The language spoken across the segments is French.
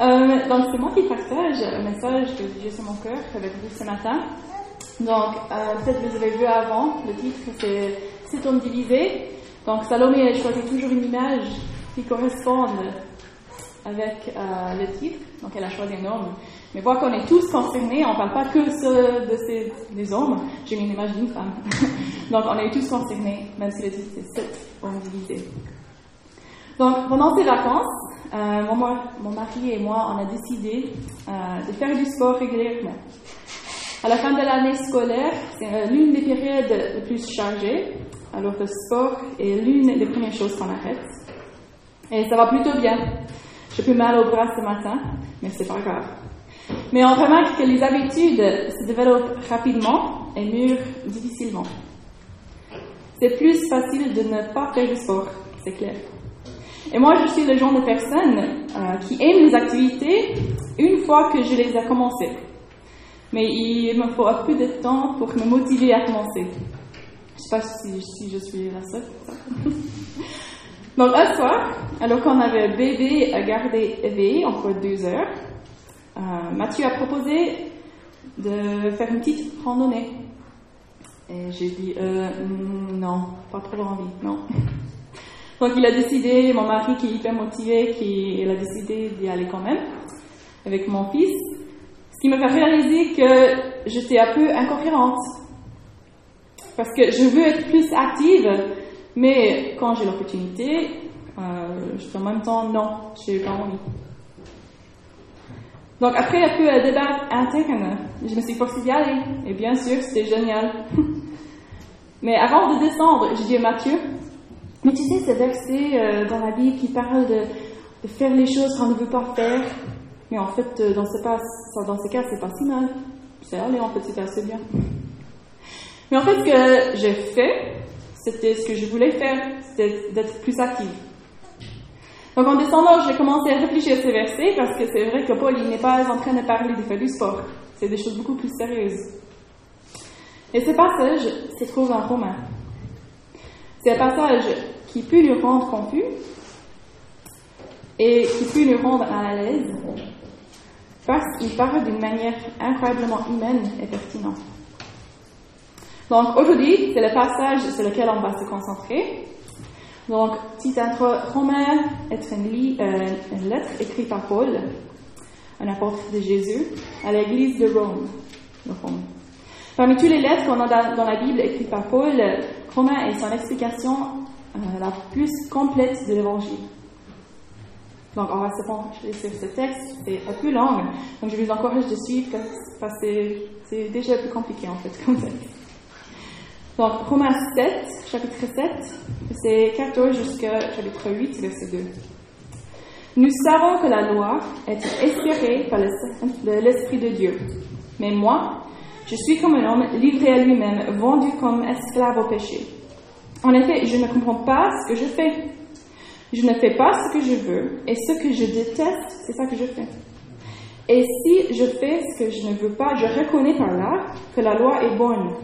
Euh, donc, c'est moi qui partage un message que j'ai sur mon cœur avec vous ce matin. Donc, euh, peut-être vous avez vu avant, le titre, c'est Cet homme divisé. Donc, Salomé a choisi toujours une image qui corresponde avec euh, le titre. Donc, elle a choisi un homme. Mais voir qu'on est tous concernés, on ne parle pas que de ces, des hommes. J'ai mis une image d'une femme. Donc, on est tous concernés, même si le titre c'est Cet homme divisé. Donc, pendant ces vacances, euh, mon, mari et moi, on a décidé euh, de faire du sport régulièrement. À la fin de l'année scolaire, c'est euh, l'une des périodes les plus chargées, alors le sport est l'une des premières choses qu'on arrête. Et ça va plutôt bien. J'ai plus mal au bras ce matin, mais c'est pas grave. Mais on remarque que les habitudes se développent rapidement et mûrent difficilement. C'est plus facile de ne pas faire du sport, c'est clair. Et moi, je suis le genre de personne euh, qui aime les activités une fois que je les ai commencées. Mais il me faut un peu de temps pour me motiver à commencer. Je ne sais pas si, je suis la seule. Donc, un soir, alors qu'on avait bébé à garder éveillé encore deux heures, euh, Mathieu a proposé de faire une petite randonnée. Et j'ai dit, euh, non, pas trop envie, non. Donc il a décidé, mon mari qui est hyper motivé, qui, il a décidé d'y aller quand même avec mon fils. Ce qui me fait réaliser que j'étais un peu incohérente. Parce que je veux être plus active, mais quand j'ai l'opportunité, euh, je fais en même temps non, je n'ai pas envie. Donc après un peu de débat interne, je me suis forcée d'y aller. Et bien sûr, c'était génial. mais avant de descendre, j'ai dit à Mathieu, mais tu sais, ce verset euh, dans la Bible qui parle de, faire les choses qu'on ne veut pas faire, mais en fait, euh, dans ce, pas, ce cas, c'est pas si mal. C'est allé, en fait, c'est assez bien. Mais en fait, ce que j'ai fait, c'était ce que je voulais faire, c'était d'être plus active. Donc en descendant, j'ai commencé à réfléchir à ce verset parce que c'est vrai que Paul, il n'est pas en train de parler de faire du sport. C'est des choses beaucoup plus sérieuses. Et ce passage se trouve en Romain. C'est un passage qui peut nous rendre confus et qui peut nous rendre à l'aise parce qu'il parle d'une manière incroyablement humaine et pertinente. Donc aujourd'hui, c'est le passage sur lequel on va se concentrer. Donc, intro, Romain est une, euh, une, lettre écrite par Paul, un apôtre de Jésus, à l'église de Rome. De Rome. Parmi toutes les lettres qu'on a dans la Bible écrites par Paul, Romain est son explication la plus complète de l'évangile. Donc, on va se pencher sur ce texte, c'est un peu long, donc je vous encourage de suivre parce que c'est déjà peu compliqué en fait comme texte. Donc, Romains 7, chapitre 7, c'est 14 jusqu'à chapitre 8, verset 2. Nous savons que la loi est inspirée par l'Esprit de Dieu. Mais moi, je suis comme un homme livré à lui-même, vendu comme esclave au péché. En effet, je ne comprends pas ce que je fais. Je ne fais pas ce que je veux, et ce que je déteste, c'est ça que je fais. Et si je fais ce que je ne veux pas, je reconnais par là que la loi est bonne.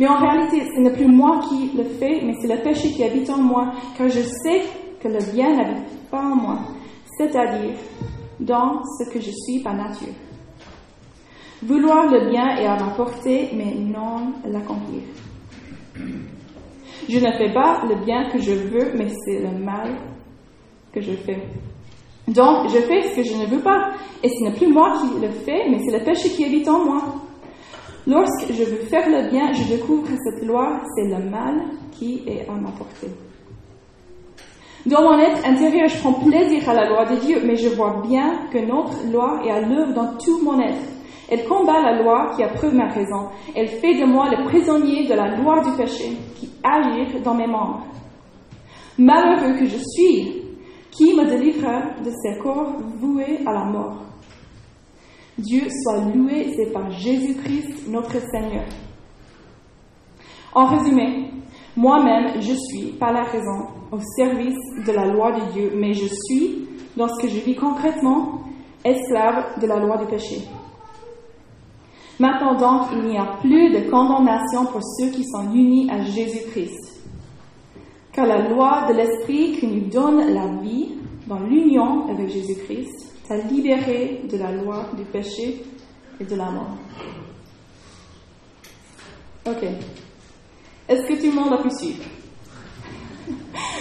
Mais en réalité, ce n'est plus moi qui le fais, mais c'est le péché qui habite en moi, car je sais que le bien n'habite pas en moi, c'est-à-dire dans ce que je suis par nature. Vouloir le bien est à ma portée, mais non l'accomplir. Je ne fais pas le bien que je veux, mais c'est le mal que je fais. Donc, je fais ce que je ne veux pas. Et ce n'est plus moi qui le fais, mais c'est le péché qui habite en moi. Lorsque je veux faire le bien, je découvre cette loi, c'est le mal qui est à ma portée. Dans mon être intérieur, je prends plaisir à la loi de Dieu, mais je vois bien que notre loi est à l'œuvre dans tout mon être. Elle combat la loi qui approuve ma raison. Elle fait de moi le prisonnier de la loi du péché qui agit dans mes membres. Malheureux que je suis, qui me délivrera de ces corps voués à la mort Dieu soit loué, c'est par Jésus-Christ notre Seigneur. En résumé, moi-même, je suis, par la raison, au service de la loi de Dieu, mais je suis, dans ce que je vis concrètement, esclave de la loi du péché. Maintenant donc, il n'y a plus de condamnation pour ceux qui sont unis à Jésus-Christ. Car la loi de l'Esprit qui nous donne la vie dans l'union avec Jésus-Christ t'a libéré de la loi du péché et de la mort. Ok. Est-ce que tout le monde a pu suivre?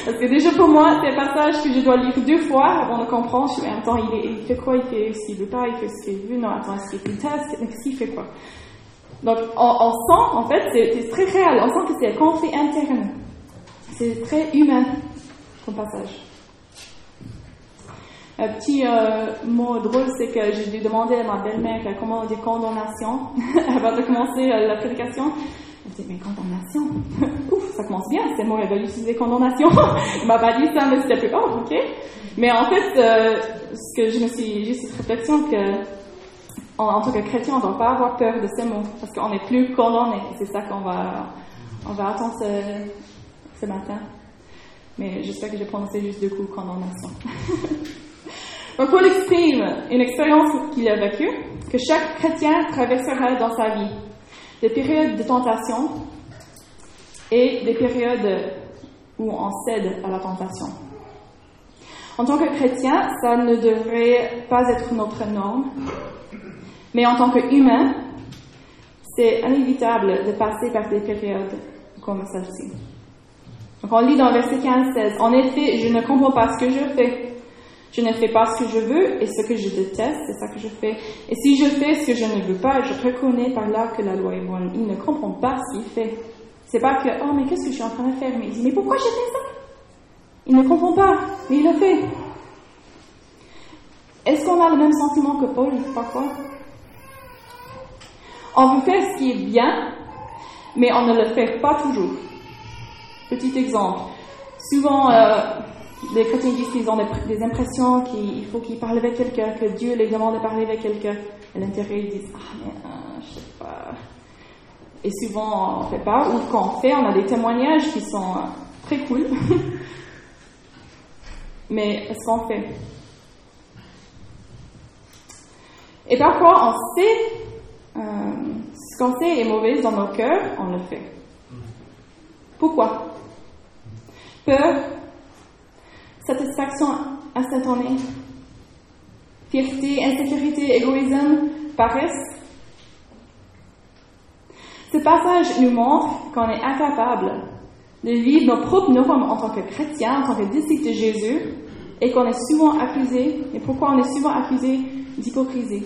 Parce que déjà pour moi, c'est un passage que je dois lire deux fois avant de comprendre. Je me attends, il, fait quoi Il fait qu'il veut pas, il fait ce qu'il veut. Non, attends, est-ce qu'il fait test Qu'est-ce qu'il fait quoi? Donc, on, sent, en fait, c'est très réel. On sent que c'est un conflit interne. C'est très humain, comme passage. Un petit euh, mot drôle, c'est que j'ai dû demander à ma belle-mère comment on dit condamnation avant de commencer euh, la prédication. Elle dit, mais condamnation Ouf, ça commence bien, c'est moi, elle va utiliser condamnation. elle m'a pas dit ça, mais c'était plus, oh, ok. Mais en fait, euh, ce que je me suis, j'ai cette réflexion que, en, tant que chrétien, on ne doit pas avoir peur de ces mots, parce qu'on n'est plus condamné. C'est ça qu'on va, on va attendre ce, ce matin. Mais j'espère que j'ai prononcé juste deux coups condamnation. Donc Paul exprime une expérience qu'il a vécue, que chaque chrétien traversera dans sa vie. Des périodes de tentation et des périodes où on cède à la tentation. En tant que chrétien, ça ne devrait pas être notre norme, mais en tant qu'humain, c'est inévitable de passer par des périodes comme celle-ci. Donc on lit dans verset 15-16, En effet, je ne comprends pas ce que je fais je ne fais pas ce que je veux et ce que je déteste, c'est ça que je fais. Et si je fais ce que je ne veux pas, je reconnais par là que la loi est bonne. Il ne comprend pas ce qu'il fait. C'est pas que, oh, mais qu'est-ce que je suis en train de faire? Mais mais pourquoi j'ai fait ça? Il ne comprend pas, mais il le fait. Est-ce qu'on a le même sentiment que Paul parfois? On veut faire ce qui est bien, mais on ne le fait pas toujours. Petit exemple. Souvent, euh, les chrétiens disent qu'ils ont des, impressions qu'il faut qu'ils parlent avec quelqu'un, que Dieu les demande de parler avec quelqu'un. À l'intérieur, ils disent Ah, mais euh, je sais pas. Et souvent, on ne fait pas. Ou quand on fait, on a des témoignages qui sont euh, très cool. mais est-ce qu'on fait Et parfois, on sait euh, ce qu'on sait est mauvais dans nos cœurs, on le fait. Pourquoi? Peur satisfaction instantanée, fierté, insécurité, égoïsme, paresse. Ce passage nous montre qu'on est incapable de vivre nos propres normes en tant que chrétien, en tant que disciple de Jésus, et qu'on est souvent accusé, et pourquoi on est souvent accusé d'hypocrisie?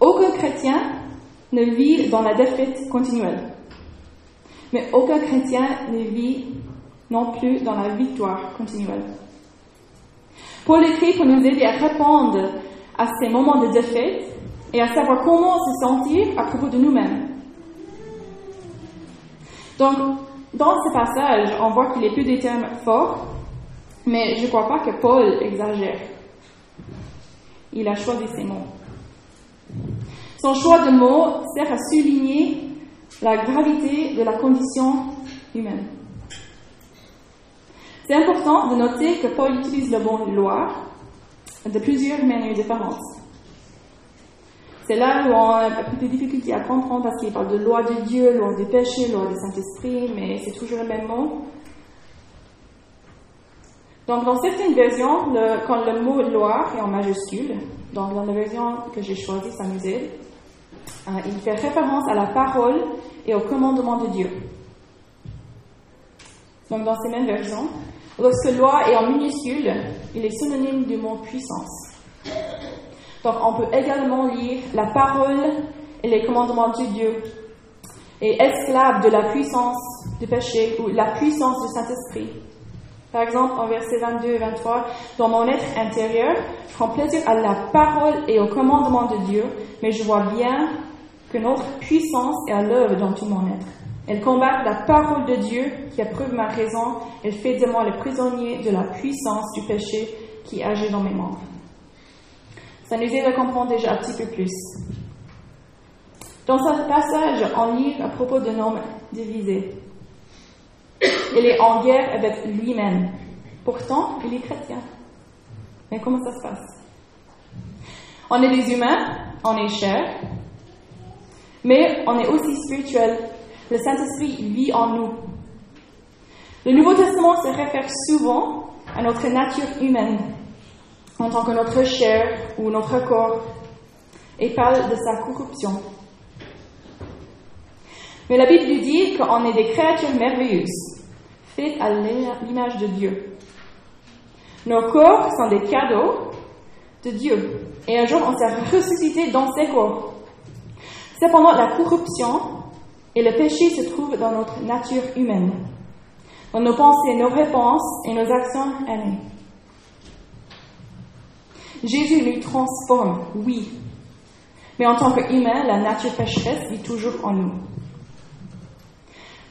Aucun chrétien ne vit dans la défaite continuelle, mais aucun chrétien ne vit non plus dans la victoire continuelle. Paul écrit pour nous aider à répondre à ces moments de défaite et à savoir comment se sentir à propos de nous-mêmes. Donc, dans ce passage, on voit qu'il est plus des termes forts, mais je ne crois pas que Paul exagère. Il a choisi ces mots. Son choix de mots sert à souligner la gravité de la condition humaine. C'est important de noter que Paul utilise le mot loi de plusieurs manières différentes. C'est là où on a peu de difficulté à comprendre parce qu'il parle de loi de Dieu, loi du péché, loi du Saint-Esprit, mais c'est toujours le même mot. Donc, dans certaines versions, quand le mot loi est en majuscule, dans la version que j'ai choisie, ça euh, il fait référence à la parole et au commandement de Dieu. Donc, dans ces mêmes versions, Lorsque est en minuscule, il est synonyme du mot puissance. Donc on peut également lire la parole et les commandements de Dieu et esclave de la puissance du péché ou la puissance du Saint-Esprit. Par exemple, en versets 22 et 23, dans mon être intérieur, je prends plaisir à la parole et au commandement de Dieu, mais je vois bien que notre puissance est à l'œuvre dans tout mon être. Elle combat la parole de Dieu qui approuve ma raison. Elle fait de moi le prisonnier de la puissance du péché qui agit dans mes membres. Ça nous aide à déjà un petit peu plus. Dans ce passage, on lit à propos d'un homme divisé. Il est en guerre avec lui-même. Pourtant, il est chrétien. Mais comment ça se passe? On est des humains, on est chair, mais on est aussi spirituel le Saint-Esprit vit en nous. Le Nouveau Testament se réfère souvent à notre nature humaine. en tant que notre chair ou notre corps, et parle de sa corruption. Mais la Bible nous dit qu'on est des créatures merveilleuses, faites à l'image de Dieu. Nos corps sont des cadeaux de Dieu, et un jour on sera ressuscité dans ces corps. Cependant, la corruption et le péché se trouvent dans notre nature humaine, dans nos pensées, nos réponses et nos actions. Jésus nous transforme, oui, mais en tant qu'humain, la nature pécheresse vit toujours en nous.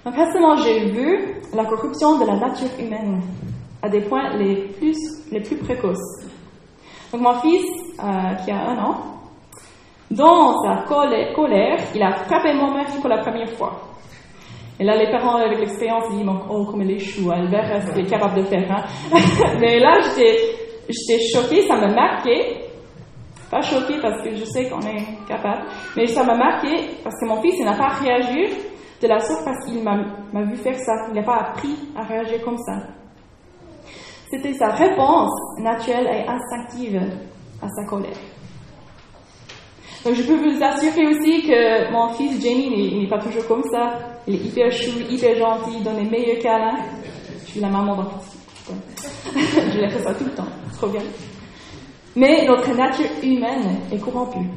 Donc récemment, j'ai vu la corruption de la nature humaine à des points les plus, les plus précoces. Donc mon fils, euh, qui a un an, dans sa colère, il a frappé mon mari pour la première fois. Et là, les parents, avec l'expérience, ils disent, oh, comme il est chou, Albert, est capable de faire. Hein? Mais là, j'étais choquée, ça m'a marqué. Pas choquée parce que je sais qu'on est capable, mais ça m'a marqué parce que mon fils, il n'a pas réagi de la sorte parce qu'il m'a vu faire ça. Il n'a pas appris à réagir comme ça. C'était sa réponse naturelle et instinctive à sa colère. Donc je peux vous assurer aussi que mon fils Jamie n'est pas toujours comme ça. Il est hyper chou, hyper gentil, il donne les meilleurs câlins. Je suis la maman donc je l'ai fait ça tout le temps. Trop bien. Mais notre nature humaine est corrompue.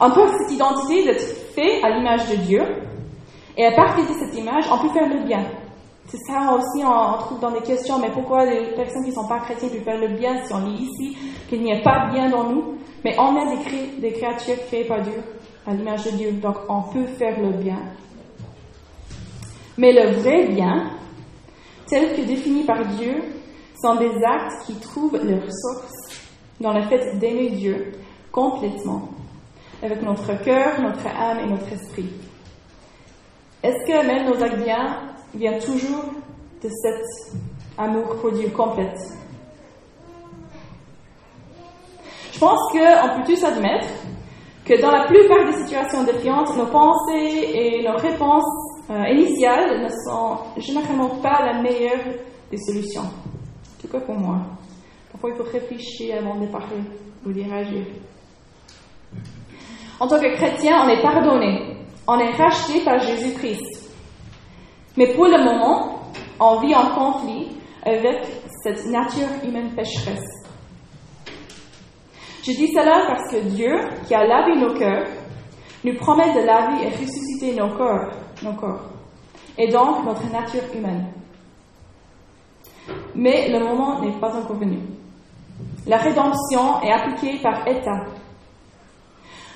On porte cette identité d'être fait à l'image de Dieu, et à partir de cette image, on peut faire le bien. C'est ça aussi, on, trouve dans des questions, mais pourquoi les personnes qui ne sont pas chrétiennes peuvent faire le bien si on lit ici qu'il n'y a pas de bien dans nous? Mais on est des, des créatures créées par Dieu, à l'image de Dieu, donc on peut faire le bien. Mais le vrai bien, tel que défini par Dieu, sont des actes qui trouvent leur source dans le fait d'aimer Dieu complètement, avec notre cœur, notre âme et notre esprit. Est-ce que même nos actes bien viennent toujours de cet amour pour Dieu Je pense qu'on peut tous admettre que dans la plupart des situations défiantes, nos pensées et nos réponses euh, initiales ne sont généralement pas la meilleure des solutions. En tout cas pour moi. Parfois, il faut réfléchir avant de parler ou d'y réagir. En tant que chrétien, on est pardonné. On est racheté par Jésus-Christ. Mais pour le moment, on vit en conflit avec cette nature humaine pécheresse. Je dis cela parce que Dieu, qui a lavé nos cœurs, nous promet de laver et ressusciter nos corps, nos corps, et donc notre nature humaine. Mais le moment n'est pas encore venu. La rédemption est appliquée par étapes.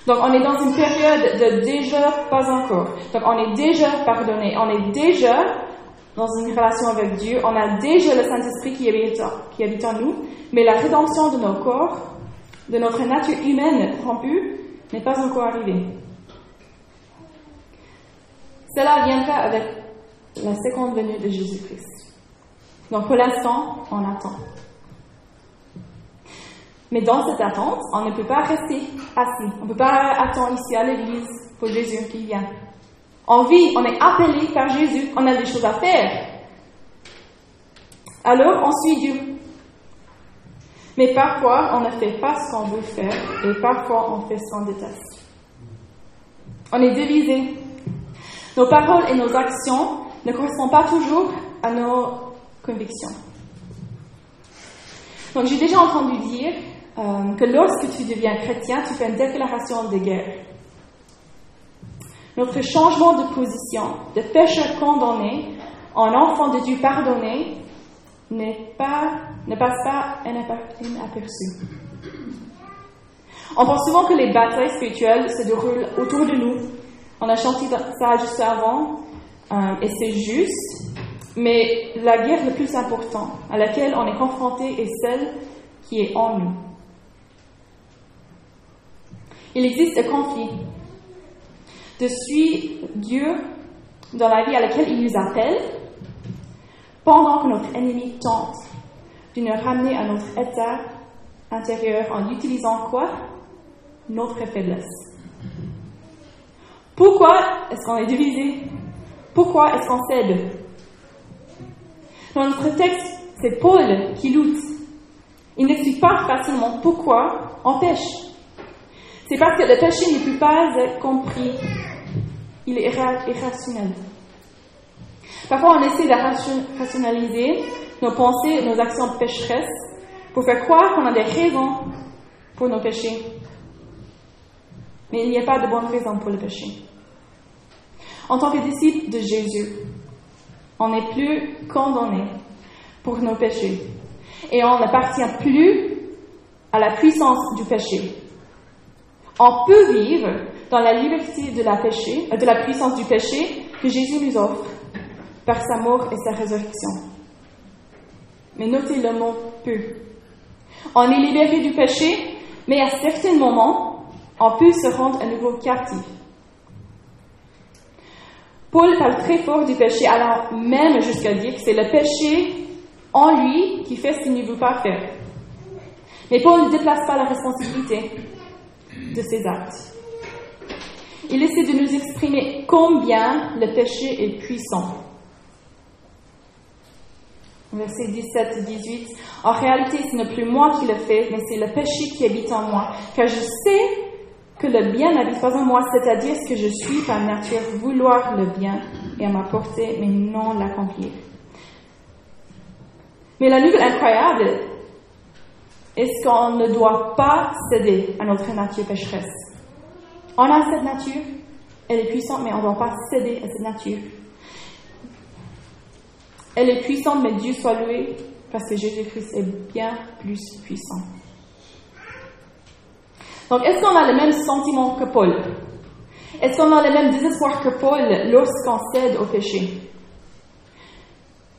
Donc on est dans une période de déjà pas encore. Donc on est déjà pardonné, on est déjà dans une relation avec Dieu, on a déjà le Saint-Esprit qui habite, en nous, mais la rédemption de nos corps, de notre nature humaine corrompue, n'est pas encore arrivée. Cela viendra avec la seconde venue de Jésus-Christ. Donc pour l'instant, on attend. Mais dans cette attente, on ne peut pas rester assis. On ne peut pas attendre ici à l'église pour Jésus qui vient. On vit, on est appelé par Jésus, on a des choses à faire. Alors on suit Dieu. Mais parfois, on ne fait pas ce qu'on veut faire et parfois on fait sans détail. On est divisé. Nos paroles et nos actions ne correspondent pas toujours à nos convictions. Donc j'ai déjà entendu dire euh, que lorsque tu deviens chrétien, tu fais une déclaration de guerre. Notre changement de position, de pécheur condamné en enfant de Dieu pardonné, pas, ne passe pas inaperçu. On pense souvent que les batailles spirituelles se déroulent autour de nous. On a chanté ça juste avant, et c'est juste, mais la guerre la plus importante à laquelle on est confronté est celle qui est en nous. Il existe un conflit de suivre Dieu dans la vie à laquelle il nous appelle, pendant que notre ennemi tente de nous ramener à notre état intérieur en utilisant quoi? Notre faiblesse. Pourquoi est-ce qu'on est divisé? Pourquoi est-ce qu'on cède? Dans notre texte, c'est Paul qui lutte. Il n'explique pas facilement pourquoi on pêche. C'est parce que le péché ne peut pas être compris. Il est irrationnel. Parfois, on essaie de rationaliser nos pensées, nos actions pécheresses pour faire croire qu'on a des raisons pour nos péchés. Mais il n'y a pas de bonne raison pour le péché. En tant que disciple de Jésus, on n'est plus condamné pour nos péchés et on n'appartient plus à la puissance du péché. On peut vivre dans la liberté de la, péché, de la puissance du péché que Jésus nous offre par sa mort et sa résurrection. Mais notez le mot peut. On est libéré du péché, mais à certains moments, on peut se rendre à nouveau captif. Paul parle très fort du péché, allant même jusqu'à dire que c'est le péché en lui qui fait ce qu'il ne veut pas faire. Mais Paul ne déplace pas la responsabilité de ses actes. Il essaie de nous exprimer combien le péché est puissant. Verset 17 et 18. En réalité, ce n'est plus moi qui le fais, mais c'est le péché qui habite en moi. Car je sais que le bien n'habite pas en moi, c'est-à-dire ce que je suis par nature, vouloir le bien et à m'apporter, mais non l'accomplir. Mais la nouvelle incroyable est qu'on ne doit pas céder à notre nature pécheresse? On a cette nature, elle est puissante, mais on ne doit pas céder à cette nature. Elle est puissante, mais Dieu soit loué, parce que Jésus-Christ est bien plus puissant. Donc, est-ce qu'on a le même sentiment que Paul? Est-ce qu'on a le même désespoir que Paul lorsqu'on cède au péché?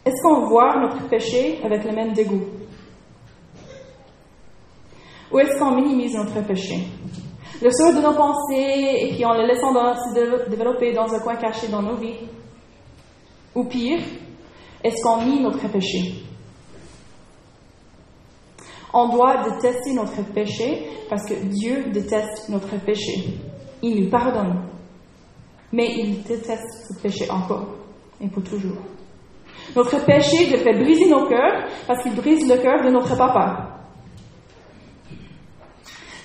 Est-ce qu'on voit notre péché avec le même dégoût? Ou est-ce qu'on minimise notre péché? Le sort de nos pensées et puis en le laissant se développer dans un coin caché dans nos vies Ou pire, est-ce qu'on nie notre péché? On doit détester notre péché parce que Dieu déteste notre péché. Il nous pardonne. Mais il déteste ce péché encore et pour toujours. Notre péché fait briser nos cœurs parce qu'il brise le cœur de notre papa.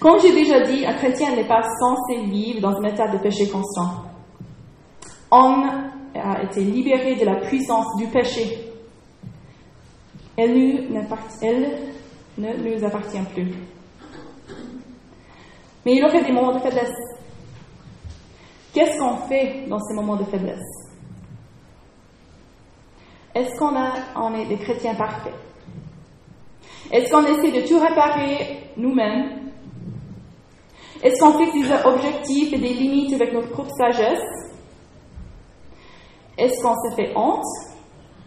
Comme j'ai déjà dit, un chrétien n'est pas censé vivre dans un état de péché constant. On a été libéré de la puissance du péché. Elle, ne nous appartient plus. Mais il aurait des moments de faiblesse. Qu'est-ce qu'on fait dans ces moments de faiblesse? Est-ce qu'on on est des chrétiens parfaits? Est-ce qu'on essaie de tout réparer nous-mêmes? Est-ce qu'on fixe des objectifs et des limites avec notre propre sagesse est-ce qu'on se fait honte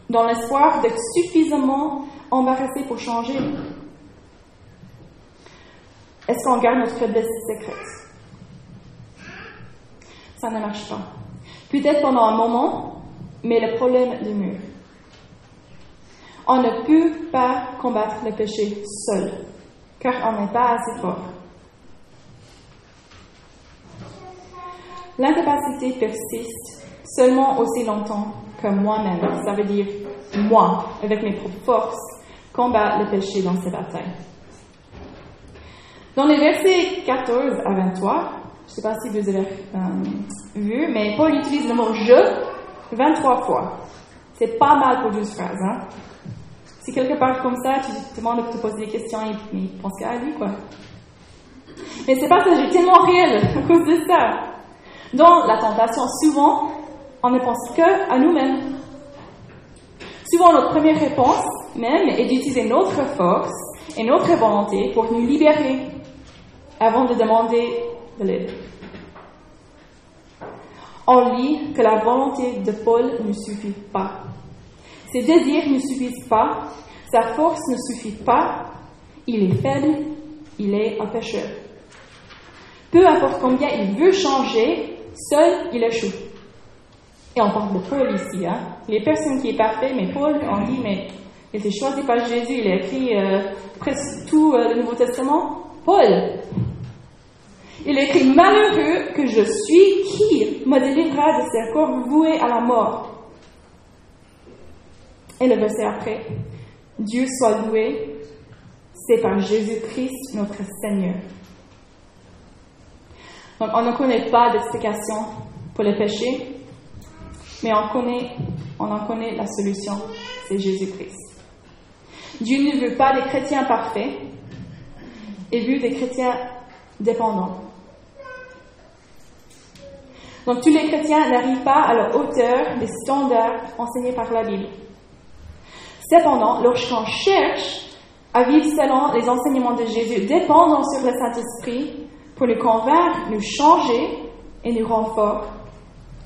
dans l'espoir d'être suffisamment embarrassé pour changer Est-ce qu'on garde notre faiblesse secrète? Ça ne marche pas. Peut-être pendant un moment, mais le problème demeure. On ne peut pas combattre le péché seul, car on n'est pas assez fort. L'incapacité persiste seulement aussi longtemps que moi-même, ça veut dire moi, avec mes propres forces, combat le péché dans ces batailles. Dans les versets 14 à 23, je ne sais pas si vous avez euh, vu, mais Paul utilise le mot je 23 fois. C'est pas mal pour 12 phrases. Hein? Si quelqu'un parle comme ça, tu te demandes de te poser des questions et il pense qu'à lui, quoi. Mais c'est pas ça, j'ai tellement réel à cause de ça. Dans la tentation, souvent, on ne pense que à nous-mêmes. Souvent, notre première réponse même est d'utiliser notre force et notre volonté pour nous libérer avant de demander de l'aide. On lit que la volonté de Paul ne suffit pas. Ses désirs ne suffisent pas, sa force ne suffit pas, il est faible, il est un pécheur. Peu importe combien il veut changer, seul il échoue. Et on parle de Paul ici. Hein. Les personnes qui est parfait, mais Paul, on dit, mais il était choisi par Jésus, il a écrit euh, presque tout euh, le Nouveau Testament. Paul, il a écrit Malheureux que je suis, qui me délivrera de ce corps voué à la mort? Et le verset après Dieu soit loué, c'est par Jésus-Christ notre Seigneur. Donc, on ne connaît pas d'explication pour le péché, mais on, connaît, on en connaît la solution, c'est Jésus-Christ. Dieu ne veut pas des chrétiens parfaits, il veut des chrétiens dépendants. Donc tous les chrétiens n'arrivent pas à la hauteur des standards enseignés par la Bible. Cependant, lorsqu'on cherche à vivre selon les enseignements de Jésus, dépendant sur le Saint-Esprit, pour nous convaincre, nous changer et nous rendre forts,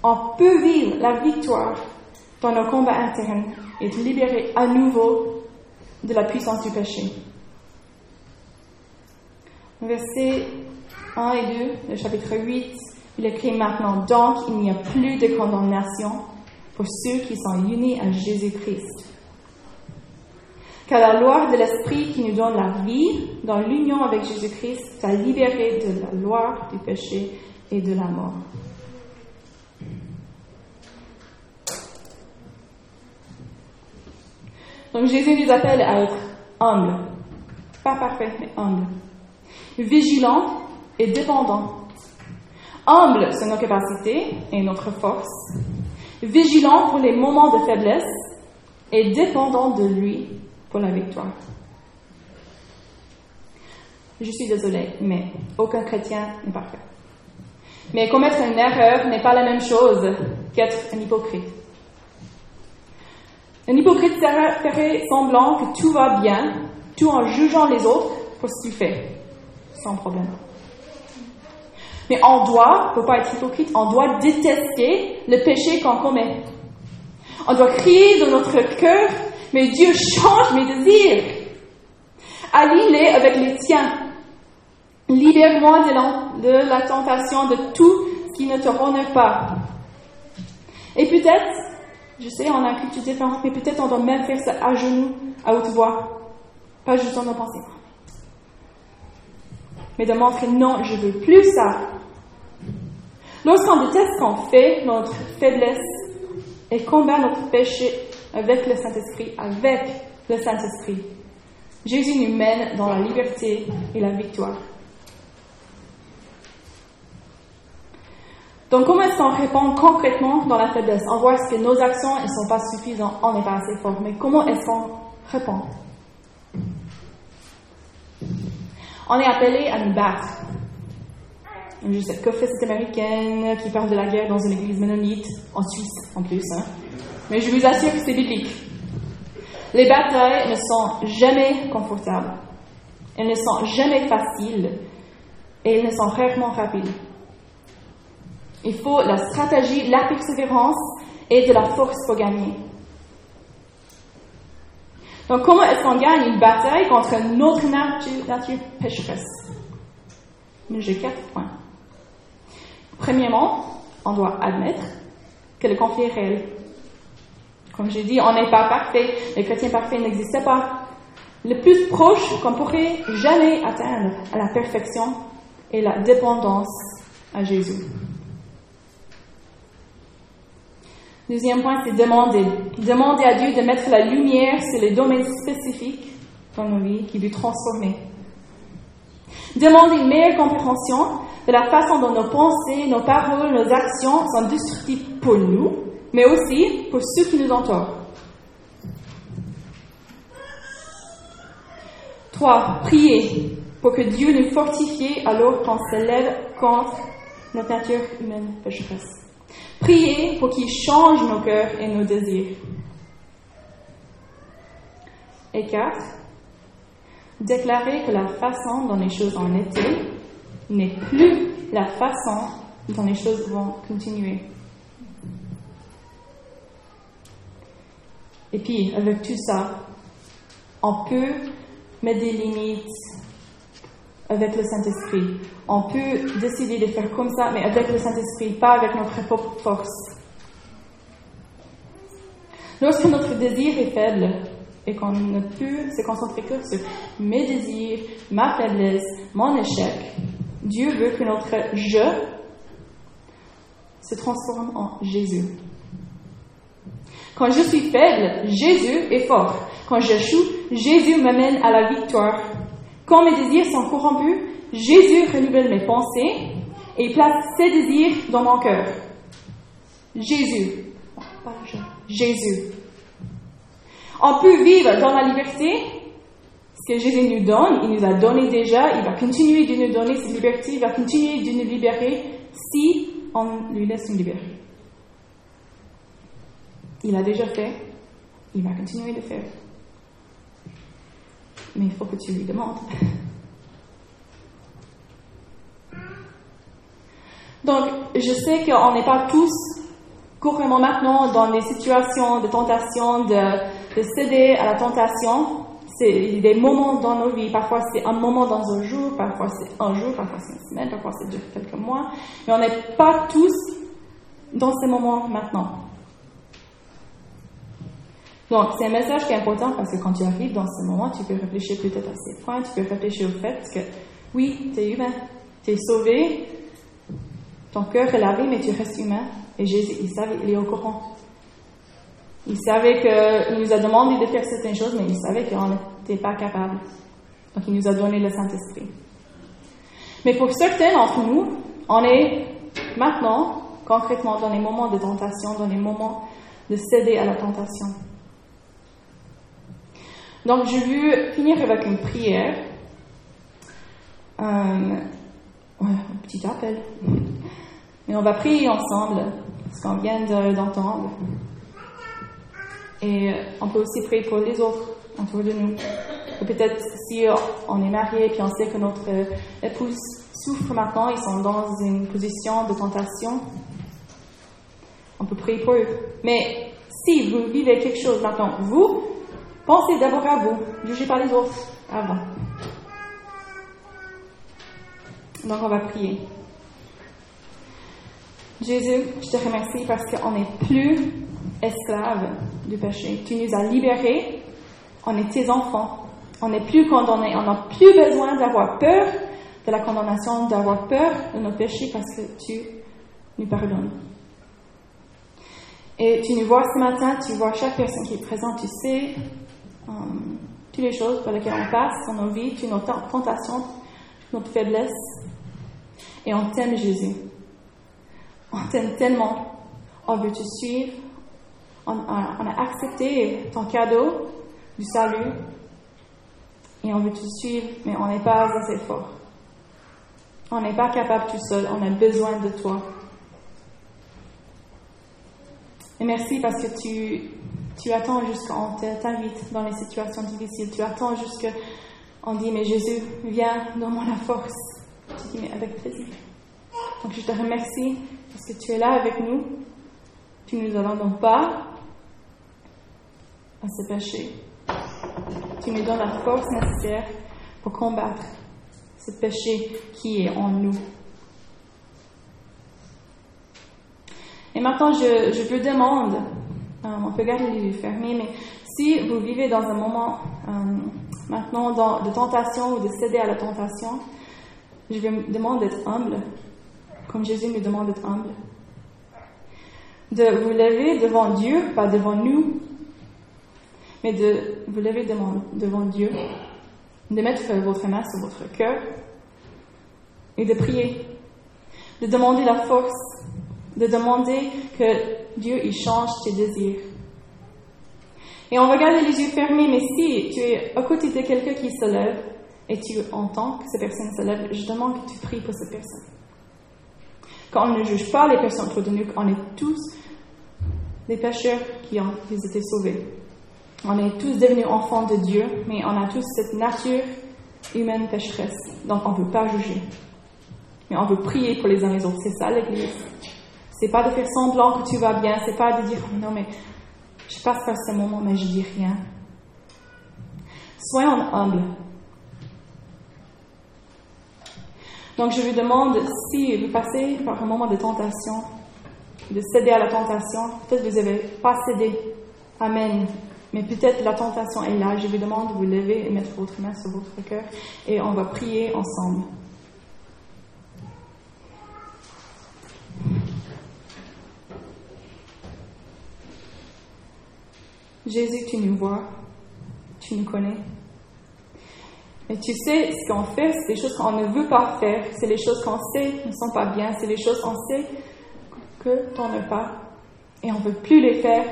on peut vivre la victoire dans nos combats internes et être libéré à nouveau de la puissance du péché. Versets 1 et 2, le chapitre 8, il écrit maintenant, donc il n'y a plus de condamnation pour ceux qui sont unis à Jésus-Christ. Car la loi de l'Esprit qui nous donne la vie dans l'union avec Jésus-Christ t'a libéré de la loi du péché et de la mort. Donc Jésus nous appelle à être humble, pas parfait, mais humble, vigilant et dépendant. Humble sur nos capacités et notre force, vigilant pour les moments de faiblesse et dépendant de lui pour la victoire. Je suis désolée, mais aucun chrétien n'est parfait. Mais commettre une erreur n'est pas la même chose qu'être un hypocrite. Un hypocrite ferait semblant que tout va bien, tout en jugeant les autres pour ce qu'il fait, sans problème. Mais on doit, pour pas être hypocrite, on doit détester le péché qu'on commet. On doit crier dans notre cœur, mais Dieu change mes désirs. Aligne-les avec les tiens. Libère-moi de, la tentation de tout ce qui ne te honore pas. Et peut-être, je sais, on a une culture différente, mais peut-être on doit même faire ça à genoux, à haute voix. Pas juste en pensée. Mais de montrer non, je veux plus ça. Lorsqu'on déteste ce qu'on fait, notre faiblesse, et combat notre péché avec le Saint-Esprit, avec le Saint-Esprit, Jésus nous mène dans la liberté et la victoire. Donc, comment est-ce qu'on répond concrètement dans la faiblesse? On voit que nos actions ne sont pas suffisantes, on n'est pas assez fort. Mais comment est-ce qu'on répond? On est appelé à nous battre cette confessée américaine qui parle de la guerre dans une église ménonite, en Suisse en plus. Hein? Mais je vous assure que c'est biblique. Les batailles ne sont jamais confortables. Elles ne sont jamais faciles et elles ne sont rarement rapides. Il faut la stratégie, la persévérance et de la force pour gagner. Donc, comment est-ce qu'on gagne une bataille contre notre nature, nature pécheresse? J'ai quatre points. Premièrement, on doit admettre que le conflit est réel. Comme j'ai dit, on n'est pas parfait, les chrétiens parfaits n'existent pas. Le plus proche qu'on pourrait jamais atteindre à la perfection est la dépendance à Jésus. Deuxième point, c'est demander. Demander à Dieu de mettre la lumière sur les domaines spécifiques dans nos vies qui lui transformer. Demander une meilleure compréhension de la façon dont nos pensées, nos paroles, nos actions sont destructives pour nous, mais aussi pour ceux qui nous entourent. Trois, prier pour que Dieu nous fortifie alors qu'on s'élève contre notre nature humaine pécheresse. Prier pour qu'il change nos cœurs et nos désirs. Et quatre, déclarer que la façon dont les choses ont été n'est plus la façon dont les choses vont continuer. Et puis, avec tout ça, on peut mettre des limites avec le Saint-Esprit. On peut décider de faire comme ça, mais avec le Saint-Esprit, pas avec notre propre force. Lorsque notre désir est faible et qu'on ne peut se concentrer que sur mes désirs, ma faiblesse, mon échec, Dieu veut que notre je se transforme en Jésus. Quand je suis faible, Jésus est fort. Quand j'échoue, Jésus m'amène à la victoire Quand mes désirs sont corrompus, Jésus renouvelle mes pensées et place ses désirs dans mon cœur. Jésus. Jésus. On peut vivre dans la liberté, ce que Jésus nous donne, il nous a donné déjà, il va continuer de nous donner cette liberté, il va continuer de nous libérer si on lui laisse nous libérer. Il a déjà fait, il va continuer de faire. Mais il faut que tu lui demandes. Donc, je sais qu'on n'est pas tous couramment maintenant dans des situations de tentation, de, de céder à la tentation. C'est des moments dans nos vies. Parfois, c'est un moment dans un jour, parfois, c'est un jour, parfois, c'est une semaine, parfois, c'est quelques mois. Mais on n'est pas tous dans ces moments maintenant. Donc, c'est un message qui est important parce que quand tu arrives dans ce moment, tu peux réfléchir peut-être à ces points, tu peux réfléchir au fait que oui, tu es humain, tu es sauvé, ton cœur est lavé, mais tu restes humain. Et Jésus, il savait, il est au courant. Il savait qu'il nous a demandé de faire certaines choses, mais il savait qu'on n'était pas capable. Donc, il nous a donné le Saint-Esprit. Mais pour certains d'entre nous, on est maintenant, concrètement, dans les moments de tentation, dans les moments de céder à la tentation. Donc, je veux finir avec une prière. Euh, un petit appel. Mais on va prier ensemble, ce qu'on vient d'entendre. Et on peut aussi prier pour les autres autour de nous. Peut-être si on est marié et on sait que notre épouse souffre maintenant, ils sont dans une position de tentation, on peut prier pour eux. Mais si vous vivez quelque chose maintenant, vous, pensez d'abord à vous, jugez pas les autres avant. Donc on va prier. Jésus, je te remercie parce qu'on n'est plus esclaves du péché. Tu nous as libérés, on est tes enfants. On n'est plus condamnés, on n'a plus besoin d'avoir peur de la condamnation, d'avoir peur de nos péchés parce que tu nous pardonnes. Et tu nous vois ce matin, tu vois chaque personne qui est présente, tu sais um, toutes les choses par lesquelles on passe dans nos vies, tu nos tentations, notre faiblesse. Et on t'aime Jésus. On t'aime tellement. On veut te suivre. On, a accepté ton cadeau du salut. Et on veut te suivre, mais on n'est pas assez fort. On n'est pas capable tout seul. On a besoin de toi. Et merci parce que tu, tu attends jusqu'on t'invite dans les situations difficiles. Tu attends jusqu'on dit, mais Jésus, viens, donne-moi la force. Tu dis, mais avec plaisir. Donc je te remercie parce que tu es là avec nous. Tu ne nous abandonnes pas à ce péché. Tu nous donnes la force nécessaire pour combattre ce péché qui est en nous. Et maintenant, je, je vous demande, on peut garder les yeux fermés, mais si vous vivez dans un moment euh, maintenant de tentation ou de céder à la tentation, je vous demande d'être humble comme Jésus nous demande d'être humble. De vous lever devant Dieu, pas devant nous, mais de vous lever devant, devant Dieu, de mettre votre main sur votre cœur et de prier, de demander la force, de demander que Dieu y change tes désirs. Et on va garder les yeux fermés, mais si tu es à côté de quelqu'un qui se lève et tu entends que cette personne se lève, je demande que tu pries pour cette personne. Quand on ne juge pas les personnes autour de nous, on est tous des pécheurs qui ont été sauvés. On est tous devenus enfants de Dieu, mais on a tous cette nature humaine pécheresse. Donc on ne veut pas juger. Mais on veut prier pour les uns les autres. C'est ça l'Église. C'est pas de faire semblant que tu vas bien. C'est pas de dire non mais je passe par ce moment mais je dis rien. Soyons humbles. Donc je vous demande si vous passez par un moment de tentation, de céder à la tentation, peut-être vous n'avez pas cédé. Amen. Mais peut-être la tentation est là. Je vous demande de vous lever et mettre votre main sur votre cœur et on va prier ensemble. Jésus, tu nous vois, tu nous connais. Et tu sais, ce qu'on fait, c'est des choses qu'on ne veut pas faire, c'est les choses qu'on sait ne sont pas bien, c'est les choses qu'on sait que tu n'en pas. Et on ne veut plus les faire.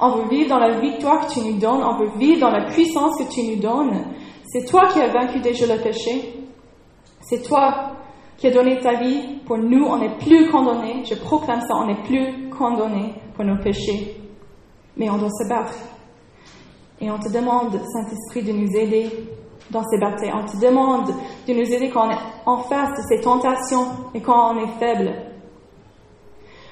On veut vivre dans la victoire que tu nous donnes, on veut vivre dans la puissance que tu nous donnes. C'est toi qui as vaincu déjà le péché. C'est toi qui as donné ta vie pour nous. On n'est plus condamnés. Je proclame ça, on n'est plus condamnés pour nos péchés. Mais on doit se battre. Et on te demande, Saint-Esprit, de nous aider dans ces batailles. On te demande de nous aider quand on est en face de ces tentations et quand on est faible.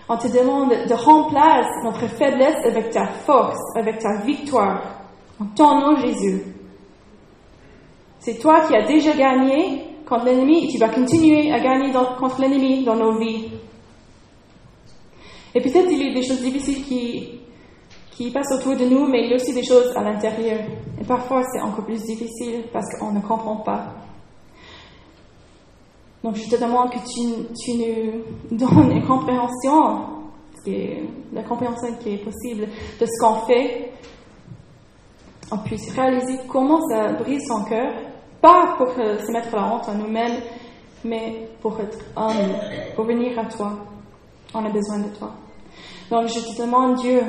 On te demande de remplacer notre faiblesse avec ta force, avec ta victoire. En ton nom, Jésus. C'est toi qui as déjà gagné contre l'ennemi et tu vas continuer à gagner contre l'ennemi dans nos vies. Et peut-être il y a des choses difficiles qui, qui passent autour de nous, mais il y a aussi des choses à l'intérieur. Et parfois, c'est encore plus difficile parce qu'on ne comprend pas. Donc, je te demande que tu, nous donnes une compréhension, la compréhension qui est possible de ce qu'on fait. On puisse réaliser comment ça brise son cœur, pas pour se mettre la honte à nous-mêmes, mais pour être humble, pour venir à toi. On a besoin de toi. Donc, je te demande, Dieu,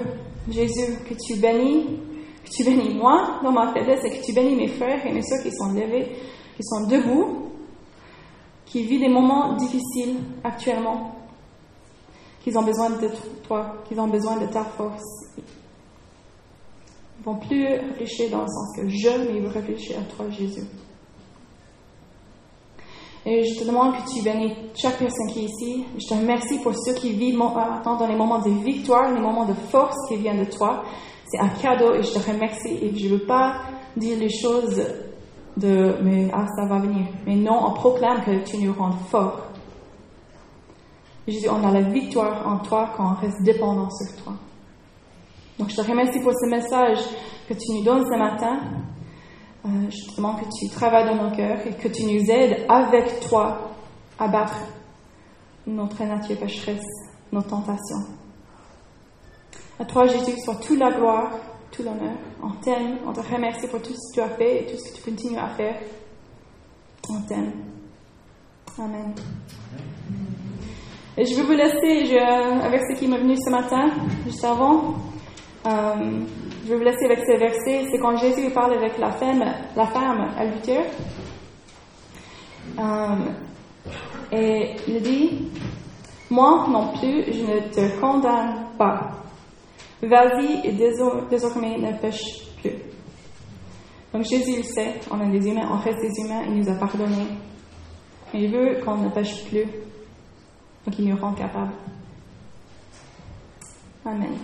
Jésus, que tu bénis, que tu bénis moi dans ma faiblesse et que tu bénis mes frères et mes soeurs qui sont levés, qui sont debout, qui vivent des moments difficiles actuellement, qui ont besoin de toi, qui ont besoin de ta force. Ils vont plus réfléchir dans le sens que je, mais ils vont réfléchir à toi, Jésus. Et je te demande que tu bénis chaque personne qui est ici. Je te remercie pour ceux qui vivent dans les moments de victoire, les moments de force qui viennent de toi. C'est un cadeau et je te remercie. Et je ne veux pas dire les choses de mais ah, ça va venir. Mais non, on proclame que tu nous rends forts. Jésus, on a la victoire en toi quand on reste dépendant sur toi. Donc je te remercie pour ce message que tu nous donnes ce matin. Euh, demande que tu travailles dans nos cœurs et que tu nous aides avec toi à battre notre nature pécheresse, nos tentations. À toi, Jésus, soit toute la gloire, tout l'honneur. On t'aime, on te remercie pour tout ce que tu as fait et tout ce que tu continues à faire. On t'aime. Amen. Et je vais vous laisser avec ce qui m'est venu ce matin, juste avant. Je vais vous laisser avec ce verset. C'est quand Jésus parle avec la femme, la femme à euh, et il dit, moi non plus, je ne te condamne pas. Vas-y et désormais ne pêche plus. Donc Jésus le sait, on est des humains, on reste des humains, il nous a pardonné. il veut qu'on ne pêche plus. Donc il nous rend capable. Amen.